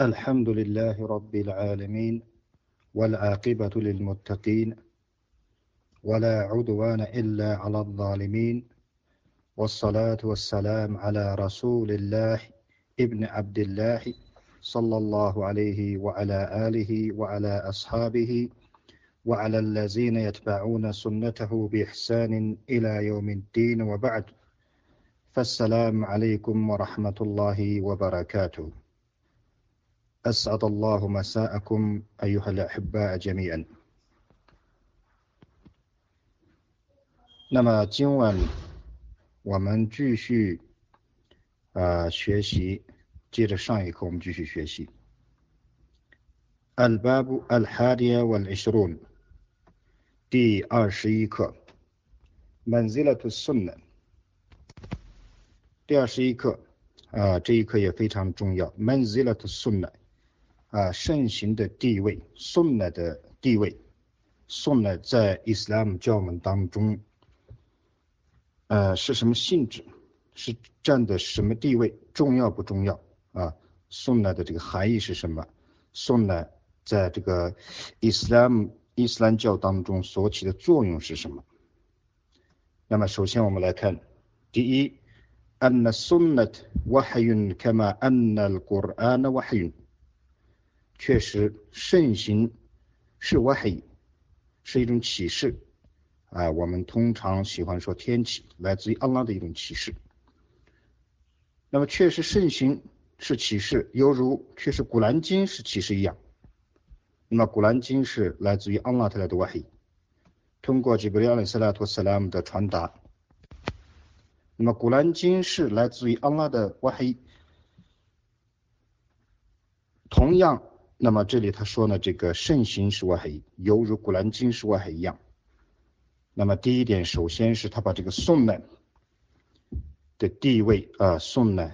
الحمد لله رب العالمين والعاقبة للمتقين ولا عدوان إلا على الظالمين والصلاة والسلام على رسول الله ابن عبد الله صلى الله عليه وعلى آله وعلى أصحابه وعلى الذين يتبعون سنته بإحسان إلى يوم الدين وبعد. فالسلام عليكم ورحمة الله وبركاته. أسعد الله مساءكم أيها الأحباء جميعا 那么今晚我们继续啊、呃、学习，接着上一课我们继续学习。الباب الحادية والعشرون 第二十一课منزلة السنة 第二十一课啊、呃、这一课也非常重要منزلة السنة 啊，圣行的地位，宋呢的地位，宋呢在伊斯兰教门当中，呃，是什么性质？是占的什么地位？重要不重要？啊，宋呢的这个含义是什么？宋呢在这个伊斯兰伊斯兰教当中所起的作用是什么？那么首先我们来看，第一，أن السنة وحي كما أن القرآن وحي。 确实，圣行是 wahy，是一种启示啊。我们通常喜欢说天启，来自于安拉的一种启示。那么，确实圣行是启示，犹如确实古兰经是启示一样。那么，古兰经是来自于安拉特来的瓦黑通过吉布里阿里斯拉托斯拉姆的传达。那么，古兰经是来自于安拉的瓦黑同样。那么这里他说呢，这个圣行是外黑，犹如古兰经是外黑一样。那么第一点，首先是他把这个宋呢的地位啊，宋呢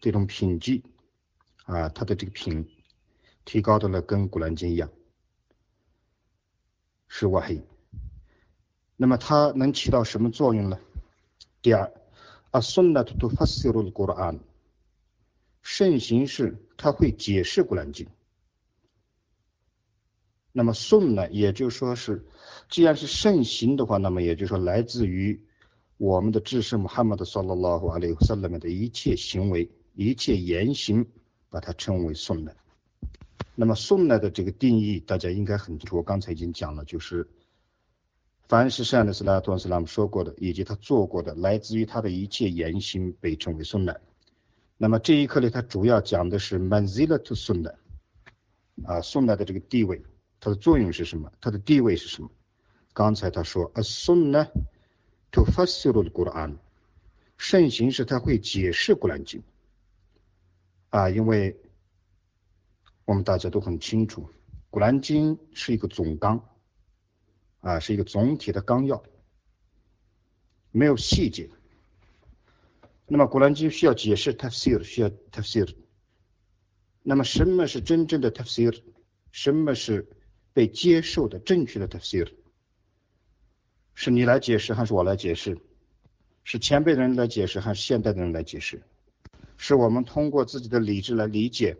这种品级啊，它的这个品提高到了跟古兰经一样，是外黑。那么它能起到什么作用呢？第二，啊，颂呢图发西鲁的古兰，圣行是它会解释古兰经。那么颂呢，也就说是，既然是圣行的话，那么也就说来自于我们的至圣穆罕默德·萨拉拉胡阿里萨拉姆的一切行为、一切言行，把它称为颂呢。那么颂呢的这个定义，大家应该很清楚。我刚才已经讲了，就是凡是善的斯拉托斯拉姆说过的，以及他做过的，来自于他的一切言行，被称为颂呢。那么这一课里，他主要讲的是 manzila to 颂呢，啊，颂呢的这个地位。它的作用是什么？它的地位是什么？刚才他说，as-sunnah tufassiru al-Qur'an，圣行是它会解释古兰经。啊，因为我们大家都很清楚，古兰经是一个总纲，啊，是一个总体的纲要，没有细节。那么古兰经需要解释 tafsir，需要 tafsir。那么什么是真正的 tafsir？什么是被接受的正确的 tafsir，是你来解释还是我来解释？是前辈的人来解释还是现代的人来解释？是我们通过自己的理智来理解，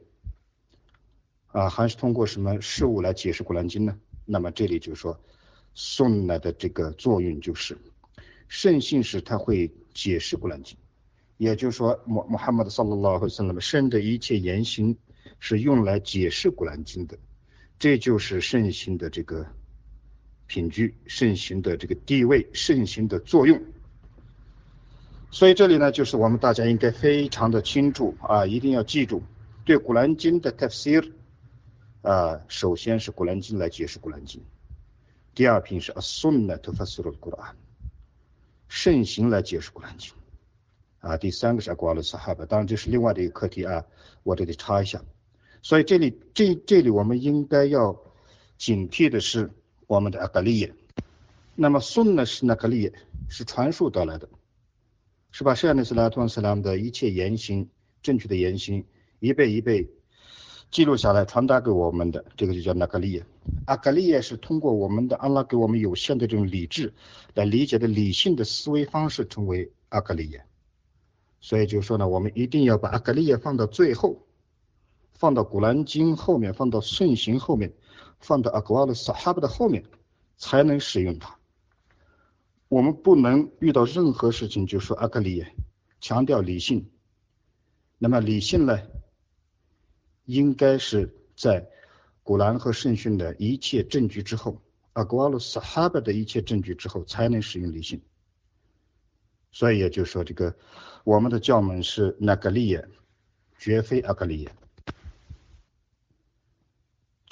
啊，还是通过什么事物来解释古兰经呢？那么这里就说，送来的这个作用就是，圣信使他会解释古兰经，也就是说，穆穆罕默德·萨拉拉和圣那么圣的一切言行是用来解释古兰经的。这就是圣行的这个品居，圣行的这个地位，圣行的作用。所以这里呢，就是我们大家应该非常的清楚啊，一定要记住，对古兰经的 tafsir 啊，首先是古兰经来解释古兰经，第二品是 as-sunnah tufassir al-Quran，圣行来解释古兰经啊，第三个是阿古尔萨哈巴，当然这是另外的一个课题啊，我这里插一下。所以这里这这里我们应该要警惕的是我们的阿格利耶。那么颂呢是那格利耶，是传述得来的，是吧？圣安斯拉托斯拉姆的一切言行，正确的言行，一辈一辈记录下来，传达给我们的，这个就叫那格利耶。阿格利耶是通过我们的安拉给我们有限的这种理智来理解的理性的思维方式，成为阿格利耶。所以就说呢，我们一定要把阿格利耶放到最后。放到古兰经后面，放到圣行后面，放到阿古瓦的萨哈巴的后面，才能使用它。我们不能遇到任何事情就说阿格里耶，强调理性。那么理性呢，应该是在古兰和圣训的一切证据之后，阿古瓦鲁萨哈巴的一切证据之后，才能使用理性。所以也就是说，这个我们的教门是那格利耶，绝非阿格利耶。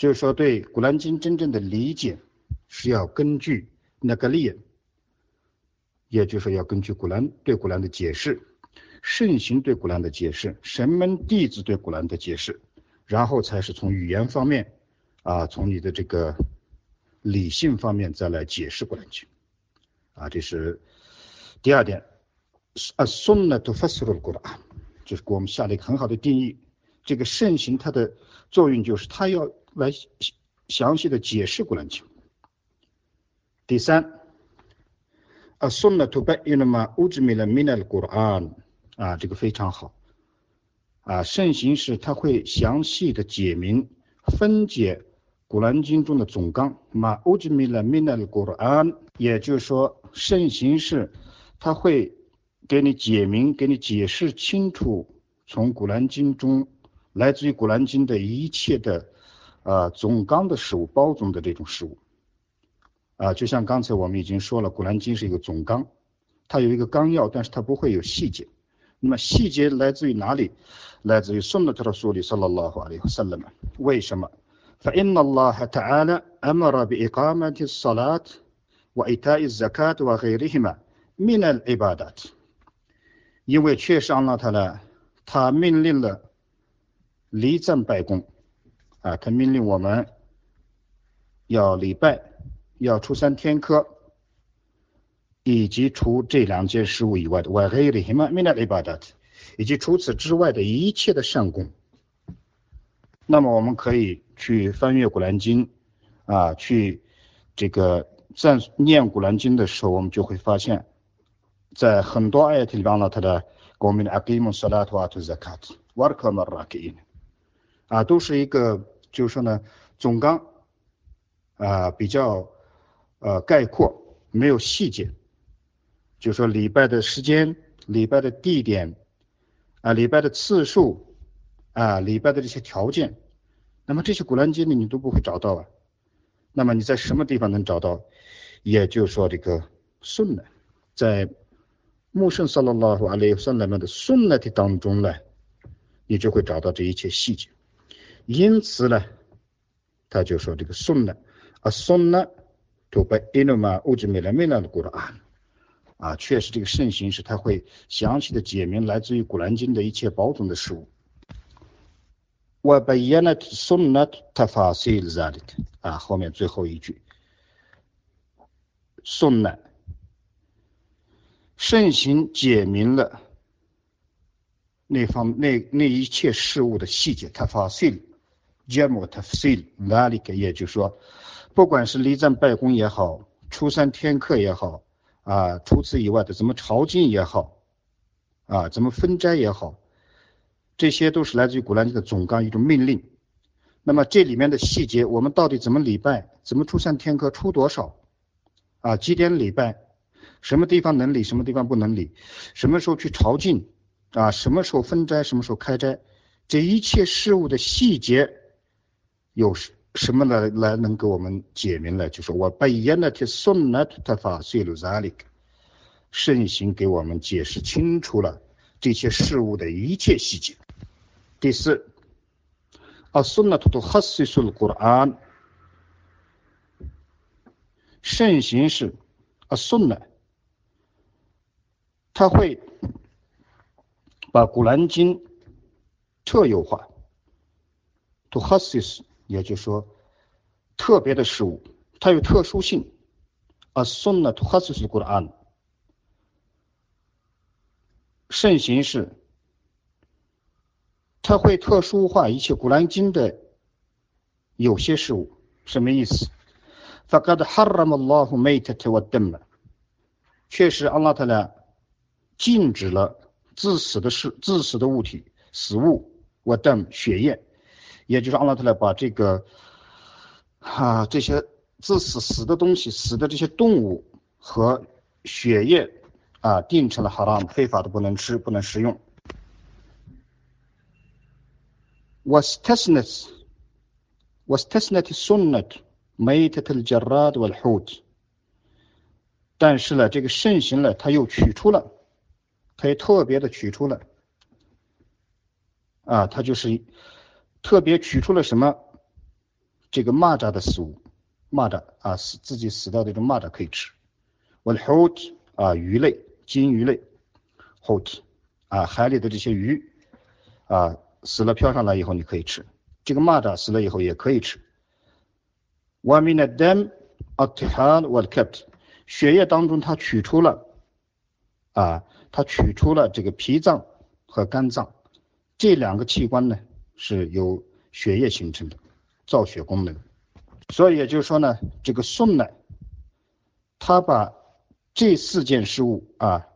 就是说，对古兰经真正的理解是要根据那个利，也就是说要根据古兰对古兰的解释，圣行对古兰的解释，神门弟子对古兰的解释，然后才是从语言方面啊，从你的这个理性方面再来解释古兰经啊，这是第二点。啊，sunnah to fasirul Quran，就是给我们下了一个很好的定义。这个圣行它的作用就是它要来详细的解释古兰经。第三，啊，sunnah to bayyina ma ujmila min al Quran，啊，这个非常好。啊，圣行是它会详细的解明、分解古兰经中的总纲。ma ujmila min al Quran，也就是说，圣行是它会。给你解明，给你解释清楚，从古兰经中来自于古兰经的一切的啊总纲的事物，包总的这种事物啊，就像刚才我们已经说了，古兰经是一个总纲，它有一个纲要，但是它不会有细节。那么细节来自于哪里？来自于圣的特拉苏里萨拉拉哈阿里和萨勒曼。为什么？فإن الله تعالى أمر بإقامة الصلاة وإيتاء الزكاة وغيرهما من العبادات 因为确实了他呢，他命令了礼赞拜功， 啊，他命令我们要礼拜，要出三天科，以及除这两件事物以外的？以及除此之外的一切的善功。那么我们可以去翻阅古兰经，啊，去这个赞念古兰经的时候，我们就会发现。在很多爱里边呢，他的国民的阿基姆萨拉啊，都是一个就是说呢总纲啊比较呃概括，没有细节，就说礼拜的时间、礼拜的地点啊、礼拜的次数啊、礼拜的这些条件，那么这些古兰经里你都不会找到啊。那么你在什么地方能找到？也就是说这个顺呢，在穆圣萨拉拉和阿里萨拉曼的顺那的当中呢，你就会找到这一切细节。因此呢，他就说这个顺呢，啊顺呢，都被伊诺玛乌吉米拉米拉的古兰啊，啊，确实这个圣行是他会详细的解明来自于古兰经的一切宝种的事物。我把耶那顺那他发西了咋的？啊，后面最后一句，顺呢。圣行解明了那方那那一切事物的细节，他发现，j a m 他 feel 哪里个，也就是说，不管是礼赞拜功也好，初三天课也好，啊，除此以外的怎么朝觐也好，啊，怎么分斋也好，这些都是来自于古兰经的总纲一种命令。那么这里面的细节，我们到底怎么礼拜，怎么初三天课出多少，啊，几点礼拜？什么地方能理，什么地方不能理？什么时候去朝觐？啊，什么时候分斋，什么时候开斋？这一切事物的细节，有什什么来来能给我们解明了？就是我把耶那提送那特法碎鲁扎里，圣行给我们解释清楚了这些事物的一切细节。第四，啊，送那特多哈西苏鲁古兰，圣行是啊送那。他会把古兰经特有化，to hasis，也就是说特别的事物，它有特殊性。a sunnah to hasis Quran，圣行是，它会特殊化一切古兰经的有些事物，什么意思？فقد حرم الله ميتة والدم，确实，阿拉特呢？禁止了致死的事、致死的物体、死物，我等血液， 也就是阿拉特来把这个啊这些致死死的东西、死的这些动物和血液啊定成了 haram 非法的不能吃、不能食用。واستثنت واستثنت السنة ميتة الجراد والحوت 但是呢，这个圣行呢，他又取出了，他也特别的取出了，啊，他就是 特别取出了什么？这个蚂蚱的食物，蚂蚱啊，是自己死掉的这个蚂蚱可以吃。我的 hot 啊，鱼类，金鱼类，hot 啊，海里的这些鱼啊，死了漂上来以后你可以吃。这个蚂蚱死了以后也可以吃。我 m i n a d a m a t h a n was kept，血液当中它取出了啊，它取出了这个脾脏和肝脏这两个器官呢。是由血液形成的，造血功能。所以也就是说呢，这个宋呢，他把这四件事物啊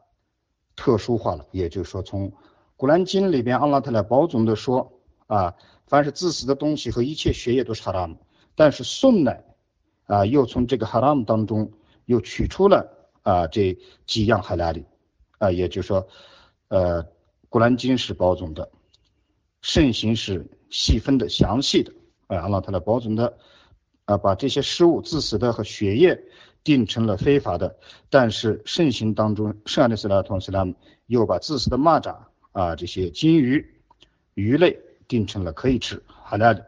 特殊化了，也就是说从。古兰经里边，阿拉特来保总的说啊，凡是自私的东西和一切血液都是哈拉姆，但是宋呢啊，又从这个哈拉姆当中又取出了啊这几样哈拉里啊，也就是说，呃，古兰经是保总的，圣行是细分的、详细的啊，阿拉特来保总的啊，把这些失误、自私的和血液定成了非法的，但是圣行当中，圣安的斯拉同斯拉姆又把自私的蚂蚱。啊，这些金鱼、鱼类定成了可以吃，哈拉的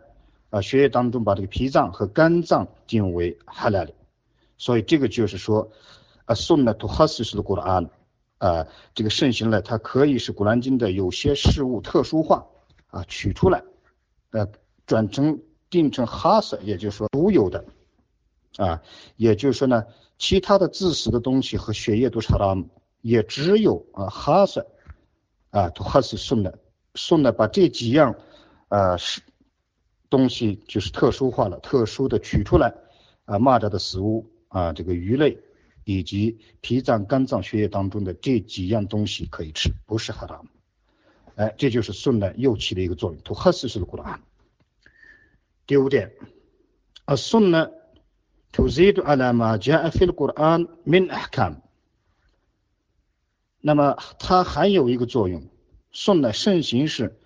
啊，血液当中把这个脾脏和肝脏定为哈拉的，所以这个就是说，啊，送的图哈斯是的古兰啊，这个圣行呢，它可以是古兰经的有些事物特殊化啊，取出来，呃，转成定成哈色，也就是说独有的啊，也就是说呢，其他的致死的东西和血液都查到，也只有啊哈色。啊，都还是送的，送的把这几样，呃，是东西就是特殊化了，特殊的取出来，啊，蚂蚱的食物，啊，这个鱼类，以及脾脏、肝脏、血液当中的这几样东西可以吃，不是哈拉姆。哎，这就是送的又起的一个作用，都还是是古兰。第五点，啊，送呢，تزيد على ما جاء في القرآن من أحكام。那么它还有一个作用，送的圣行是，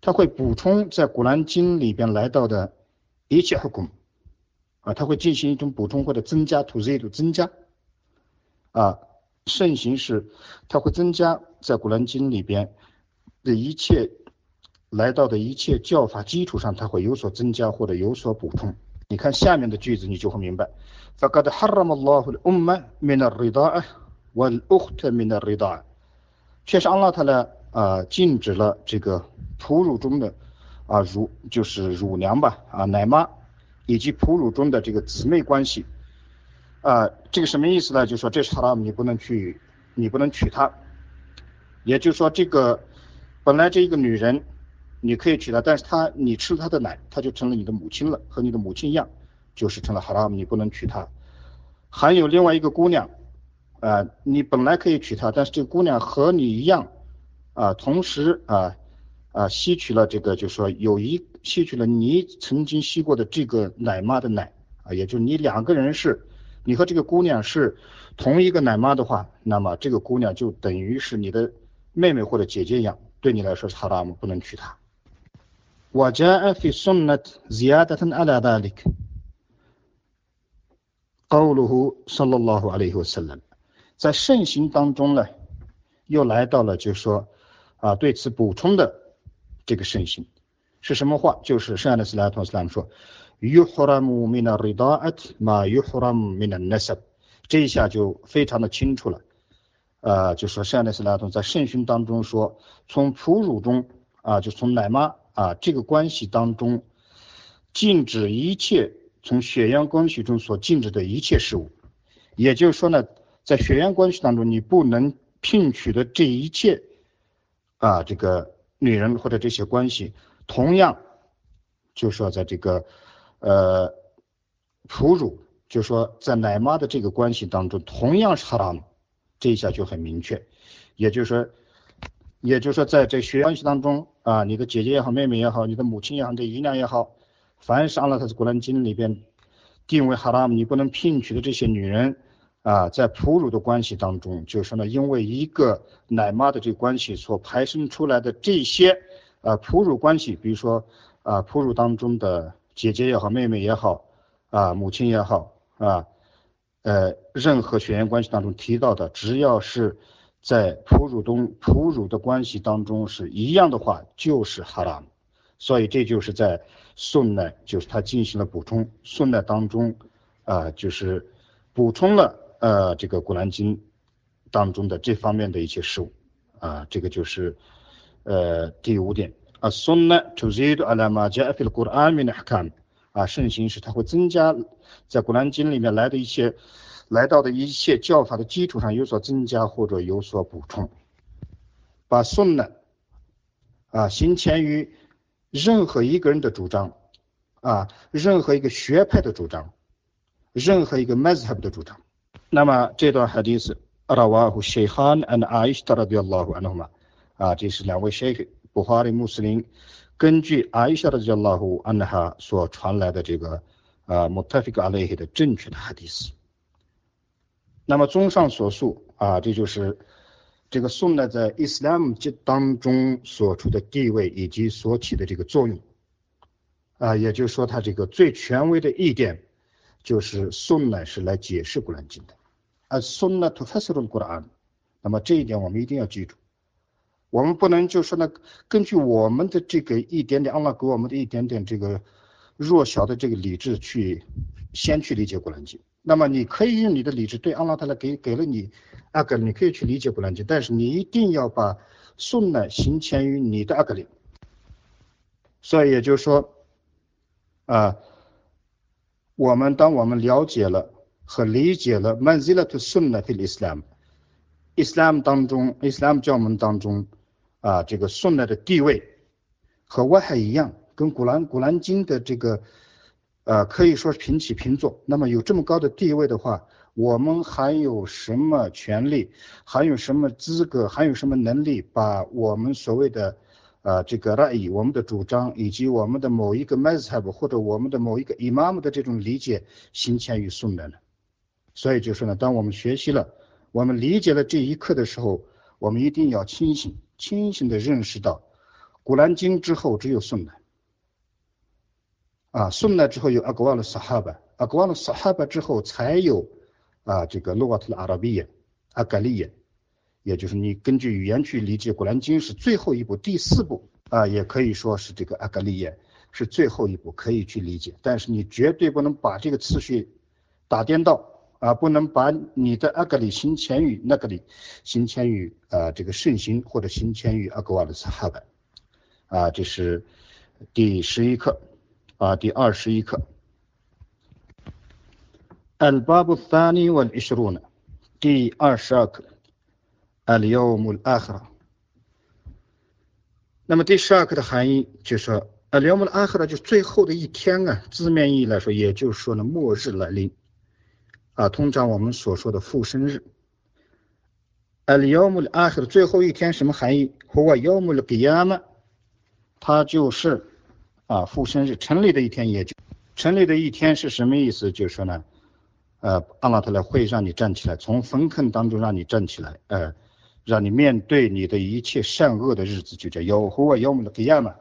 它会补充在古兰经里边来到的一切后功，啊，它会进行一种补充或者增加土 Z 的增加，啊，圣行是它会增加在古兰经里边 的一切来到的一切教法基础上，它会有所增加或者有所补充。你看下面的句子，你就会明白。فقد حرم الله الأمة من الرضاعة والأخت من الرضاعة 确实，安拉他呢啊禁止了这个哺乳中的啊乳就是乳娘吧啊奶妈以及哺乳中的这个姊妹关系啊这个什么意思呢？就说这是哈拉姆，你不能去你不能娶她，也就是说这个 本来这一个女人你可以娶她，但是她你吃了她的奶，她就成了你的母亲了，和你的母亲一样，就是成了哈拉姆，你不能娶她。还有另外一个姑娘。啊，你本来可以娶她，但是这个姑娘和你一样，啊，同时啊啊吸取了这个，就是说有一吸取了你曾经吸过的这个奶妈的奶，啊，也就是你两个人是，你和这个姑娘是同一个奶妈的话，那么这个姑娘就等于是你的妹妹或者姐姐一样，对你来说是哈拉姆，不能娶她。我家阿菲送了 زيادة على ذلك قوله صلى الله عليه وسلم 在圣行当中呢，又来到了，就是说，啊，对此补充的这个圣行是什么话？就是圣安的斯拉托斯拉姆说，yuhramu min ridaat ma yuhram min nasab，这一下就非常的清楚了， 呃，就说圣安的斯拉托在圣训当中说，从哺乳中啊，就从奶妈啊这个关系当中，禁止一切从血缘关系中所禁止的一切事物，也就是说呢。在血缘关系当中，你不能聘娶的这一切啊，这个女人或者这些关系，同样就说在这个呃哺乳，就说在奶妈的这个关系当中，同样是哈拉姆，这一下就很明确。也就是说，也就是说，在这血缘关系当中啊。你的姐姐也好，妹妹也好，你的母亲也好，你的姨娘也好，凡是阿拉特古兰经里边定为哈拉姆，你不能聘娶的这些女人啊，在哺乳的关系当中，就是说呢，因为一个奶妈的这个关系所排生出来的这些啊哺乳关系，比如说啊哺乳当中的姐姐也好，妹妹也好，啊母亲也好，啊呃任何血缘关系当中提到的，只要是。在哺乳中，哺乳的关系当中是一样的话，就是哈拉姆，所以这就是在宋代，就是他进行了补充。宋代当中，啊，就是补充了呃这个古兰经当中的这方面的一些事物，啊，这个就是呃第五点。啊，宋代就是阿拉玛加菲的古兰米的哈啊，盛行时它会增加在古兰经里面来的一些。来到的一切教法的基础上有所增加或者有所补充，把顺呢啊行前于任何一个人的主张啊，任何一个学派的主张，任何一个 mazhab 的主张。那么这段 hadith 阿拉瓦胡谢罕 and 阿伊什塔拉迪拉胡安努玛啊，这是两位 sheikh 布哈里穆斯林根据阿伊什塔拉迪拉胡安努哈所传来的这个啊 mutafik 阿雷的正确的哈迪斯。那么综上所述啊，这就是这个宋代在伊斯兰教当中所处的地位以及所起的这个作用。啊，也就是说，它这个最权威的一点就是宋呢是来解释古兰经的，而宋呢，突发式的古兰，那么这一点我们一定要记住，我们不能就说呢，根据我们的这个一点点阿拉给我们的一点点这个弱小的这个理智去先去理解古兰经。那么你可以用你的理智对阿拉他来给给了你阿格，你可以去理解古兰经，但是你一定要把顺呢行前于你的阿格里。所以也就是说，啊，我们当我们了解了和理解了 manzilat Sunnah Islam，Islam 当中，Islam 教门当中啊这个顺呢的地位和外海一样，跟古兰古兰经的这个。呃，可以说是平起平坐。那么有这么高的地位的话，我们还有什么权利，还有什么资格，还有什么能力，把我们所谓的呃这个 rai，我们的主张，以及我们的某一个 mazhab 或者我们的某一个 imam 的这种理解，行前于宋的呢？所以就说呢，当我们学习了，我们理解了这一课的时候，我们一定要清醒，清醒的认识到，古兰经之后只有宋的。啊，顺了之后有阿格瓦的萨哈巴，阿格瓦的萨哈巴之后才有啊这个洛瓦特的阿拉比亚，阿格利亚，也就是你根据语言去理解《古兰经》是最后一部，第四部啊，也可以说是这个阿格利亚是最后一部，可以去理解。但是你绝对不能把这个次序打颠倒啊，不能把你的阿格里行前于那个里行前于啊这个圣行或者行前于阿格瓦的萨哈巴啊，这是第十一课。啊，第二十一课。الباب الثاني والعشرون 第二十二课。اليوم الآخر 那么第十二课的含义就是说，اليوم الآخر 就是最后的一天啊，字面意义来说，也就是说呢，末日来临 啊通常我们所说的复生日。啊里欧姆里阿克的最后一天什么含义？who are 比亚它就是啊复生日成立的一天也就成立的一天是什么意思？就是说呢呃阿拉特勒会让你站起来从坟坑当中让你站起来呃让你面对你的一切善恶的日子就叫 yoho yo mi pyaara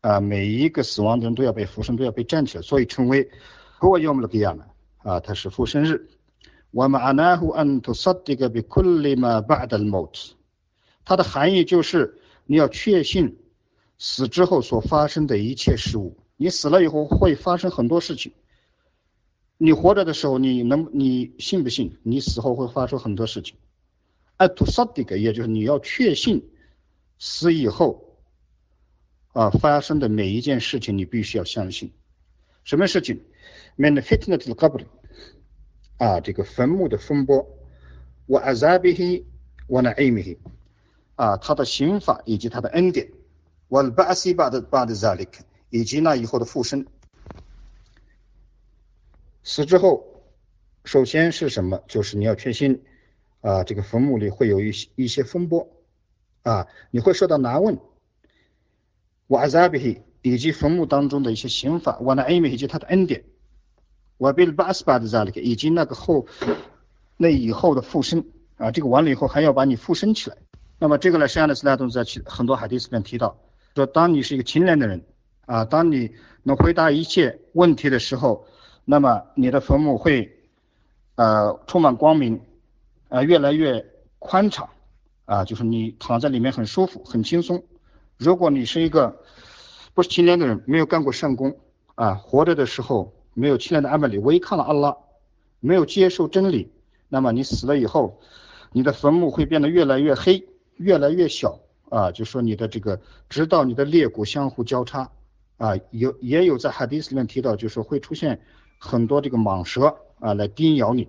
啊每一个死亡的人都要被复生都要被站起来所以称为 who are 比亚啊，它是复生日。我们阿那胡安图萨迪格比库里玛巴德莫特，它的含义就是你要确信。死之后所发生的一切事物，你死了以后会发生很多事情。你活着的时候，你能你信不信？你死后会发生很多事情。a to s a d i k 也就是你要确信死以后啊发生的每一件事情，你必须要相信。什么事情？Man fitness the qabr 啊，这个坟墓的风波。我 azabihi 我 naimihi 啊，他的刑法以及他的恩典。我巴西巴的巴的扎里克，以及那以后的复生，死之后，首先是什么？就是你要确信啊，这个坟墓里会有一些一些风波啊，你会受到难问我阿扎比以及坟墓当中的一些刑法，我那艾米以及他的恩典，我贝巴斯巴的扎里克以及那个后那以后的复生啊，这个完了以后还要把你复生起来。那么这个呢，实际上呢，斯拉东在很多海蒂斯里面提到，说当你是一个勤练的人啊，当你能回答一切问题的时候，那么你的坟墓会呃充满光明啊，越来越宽敞啊，就是你躺在里面很舒服很轻松。如果你是一个不是勤练的人，没有干过善功啊，活着的时候没有勤练的阿玛里违抗了阿拉，没有接受真理，那么你死了以后，你的坟墓会变得越来越黑。越来越小啊，就说你的这个，直到你的裂骨相互交叉啊，有也有在哈迪斯里面提到，就是会出现很多这个蟒蛇啊来叮咬你，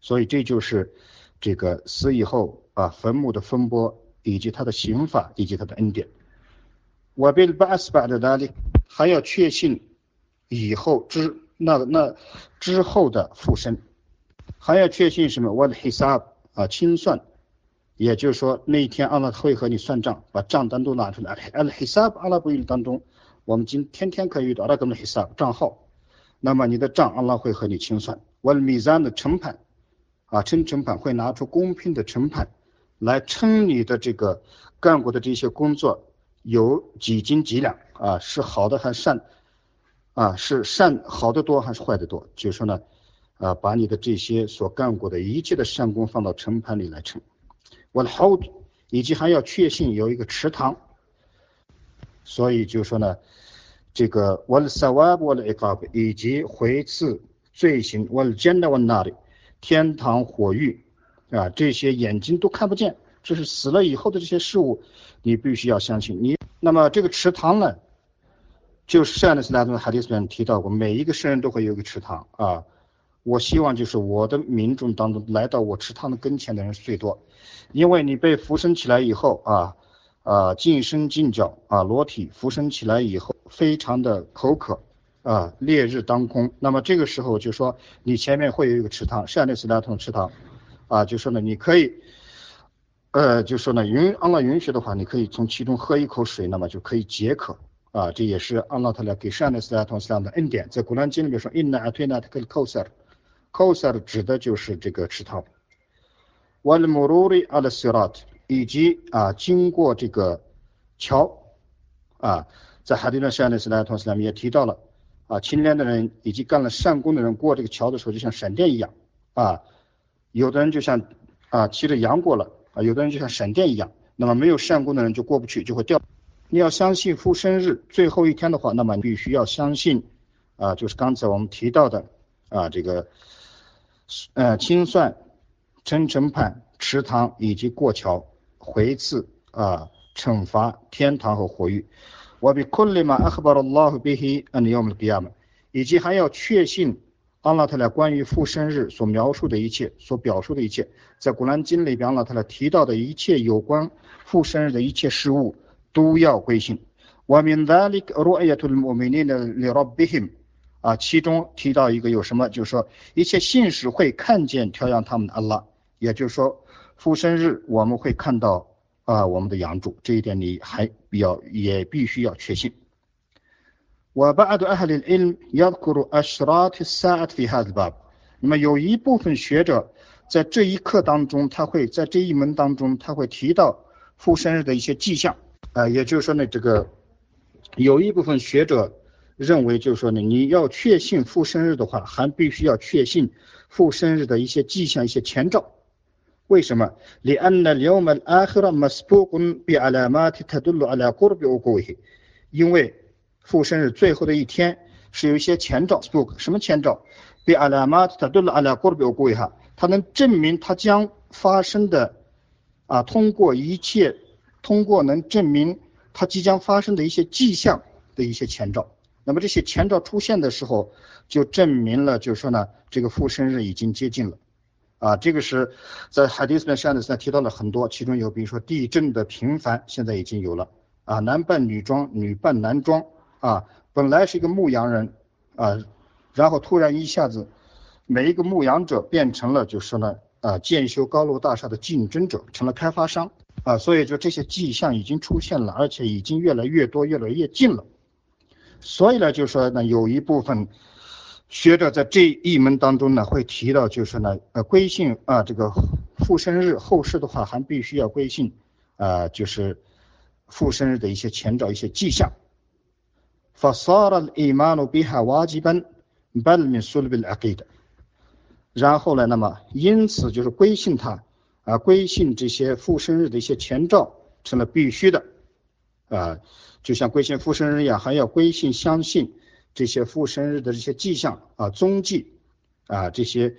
所以这就是这个死以后啊坟墓的风波以及它的刑法以及它的恩典。我被巴斯巴的那里还要确信以后之那那之后的复生，还要确信什么？我的 hisab 啊清算。也就是说，那一天阿拉会和你算账，把账单都拿出来。al hisab 阿拉伯语当中，我们今天天可以遇到阿拉伯的 hisab 账号。那么你的账阿拉会和你清算。wal mizan 的称判啊，称审判会拿出公平的审判来称你的这个干过的这些工作有几斤几两啊，是好的还是善啊，是善好的多还是坏的多？就是说呢，啊，把你的这些所干过的一切的善功放到称盘里来称。我的好以及还要确信有一个池塘，所以就说呢，这个我的 sawab 我的 iqab，以及回赐罪行我的 jannah 我那里天堂火狱啊，这些眼睛都看不见，这是死了以后的这些事物，你必须要相信你。那么这个池塘呢，就是上的是那种哈迪斯里面提到过，每一个圣人都会有一个池塘啊。我希望就是我的民众当中来到我池塘的跟前的人是最多，因为你被浮生起来以后啊啊净身净脚啊裸体浮生起来以后非常的口渴啊烈日当空，那么这个时候就说你前面会有一个池塘，善的斯拉通池塘啊，就说呢你可以呃就说呢允安拉允许的话，你可以从其中喝一口水，那么就可以解渴啊，这也是安拉他来给善的斯拉通斯拉的恩典，在古兰经里面说 inna atayna takal kawsar。Kausar 指的就是这个池塘，Wal Mururi al Sirat，以及啊经过这个桥啊，在海地的山呢，斯莱同斯拉们也提到了啊，勤练的人以及干了善功的人过这个桥的时候，就像闪电一样啊，有的人就像啊骑着羊过了啊，有的人就像闪电一样，那么没有善功的人就过不去，就会掉。你要相信复生日最后一天的话，那么你必须要相信啊，就是刚才我们提到的啊这个。呃，清算、称审判、池塘以及过桥、回赐啊，惩罚、天堂和火狱。我比库里玛阿赫巴罗拉和比希安尼奥姆比亚们，以及还要确信阿拉特拉关于复生日所描述的一切、所表述的一切，在古兰经里边安拉特拉提到的一切有关复生日的一切事物都要归信。我们那里罗埃亚图姆米尼的里罗比希啊，其中提到一个有什么，就是说一切信使会看见调养他们的阿拉，也就是说复生日我们会看到啊我们的养主，这一点你还比较也必须要确信。我把阿杜阿哈里因亚库鲁阿什拉提萨阿提哈兹巴，那么有一部分学者在这一课当中，他会在这一门当中他会提到复生日的一些迹象。啊，也就是说呢，这个有一部分学者。认为就是说呢，你要确信复生日的话，还必须要确信复生日的一些迹象、一些前兆。为什么？因为复生日最后的一天是有一些前兆。什么前兆？它能证明它将发生的啊，通过一切，通过能证明它即将发生的一些迹象的一些前兆。那么这些前兆出现的时候，就证明了，就是说呢，这个复生日已经接近了，啊，这个是在海迪斯的上的时候提到了很多，其中有比如说地震的频繁，现在已经有了，啊，男扮女装，女扮男装，啊，本来是一个牧羊人，啊，然后突然一下子，每一个牧羊者变成了，就是说呢，啊，建修高楼大厦的竞争者，成了开发商。啊，所以就这些迹象已经出现了，而且已经越来越多，越来越近了。所以呢，就是说呢，有一部分学者在这一门当中呢，会提到，就是呢，呃，归信啊，这个复生日后世的话，还必须要归信啊，就是复生日的一些前兆、一些迹象。然后呢，那么因此就是归信他。啊，归信这些复生日的一些前兆成了必须的啊，就像归信复生日一样，还要归信相信这些复生日的这些迹象啊、踪迹啊这些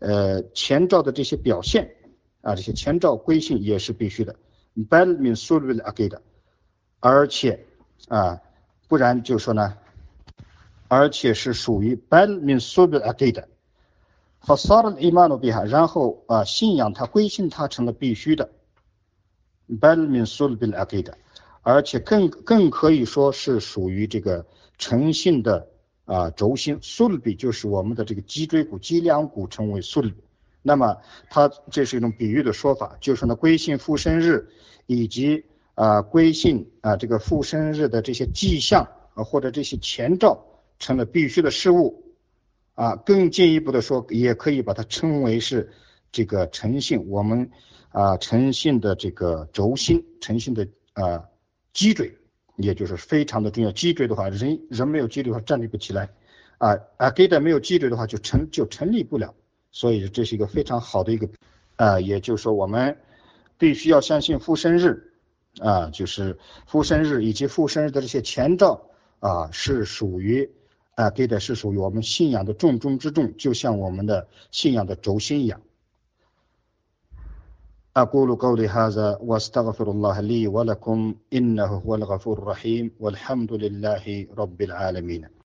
呃前兆的这些表现啊，这些前兆归信也是必须的。bal min sulb al-aqida，而且啊，不然就说呢，而且是属于 bal min sulb al-aqida。فصار الإيمان بها，然后啊，信仰它，归信它成了必须的。bal min sulb al-aqida，而且更更可以说是属于这个诚信的啊轴心。sulb 就是我们的这个脊椎骨、脊梁骨称为 sulb。那么它这是一种比喻的说法，就是呢归信复生日以及啊归信啊这个复生日的这些迹象啊或者这些前兆成了必须的事物。 啊，更进一步的说，也可以把它称为是这个诚信，我们啊诚信的这个轴心，诚信的啊脊椎，也就是非常的重要。脊椎的话，人人没有脊椎的话站立不起来，啊啊，给的没有脊椎的话就成就成立不了。所以这是一个非常好的一个啊，也就是说我们必须要相信复生日啊，就是复生日以及复生日的这些前兆啊，是属于。啊，对的，是属于我们信仰的重中之重，就像我们的信仰的轴心一样。أقول قولي هذا وأستغفر الله لي ولكم إنه هو الغفور الرحيم والحمد لله رب العالمين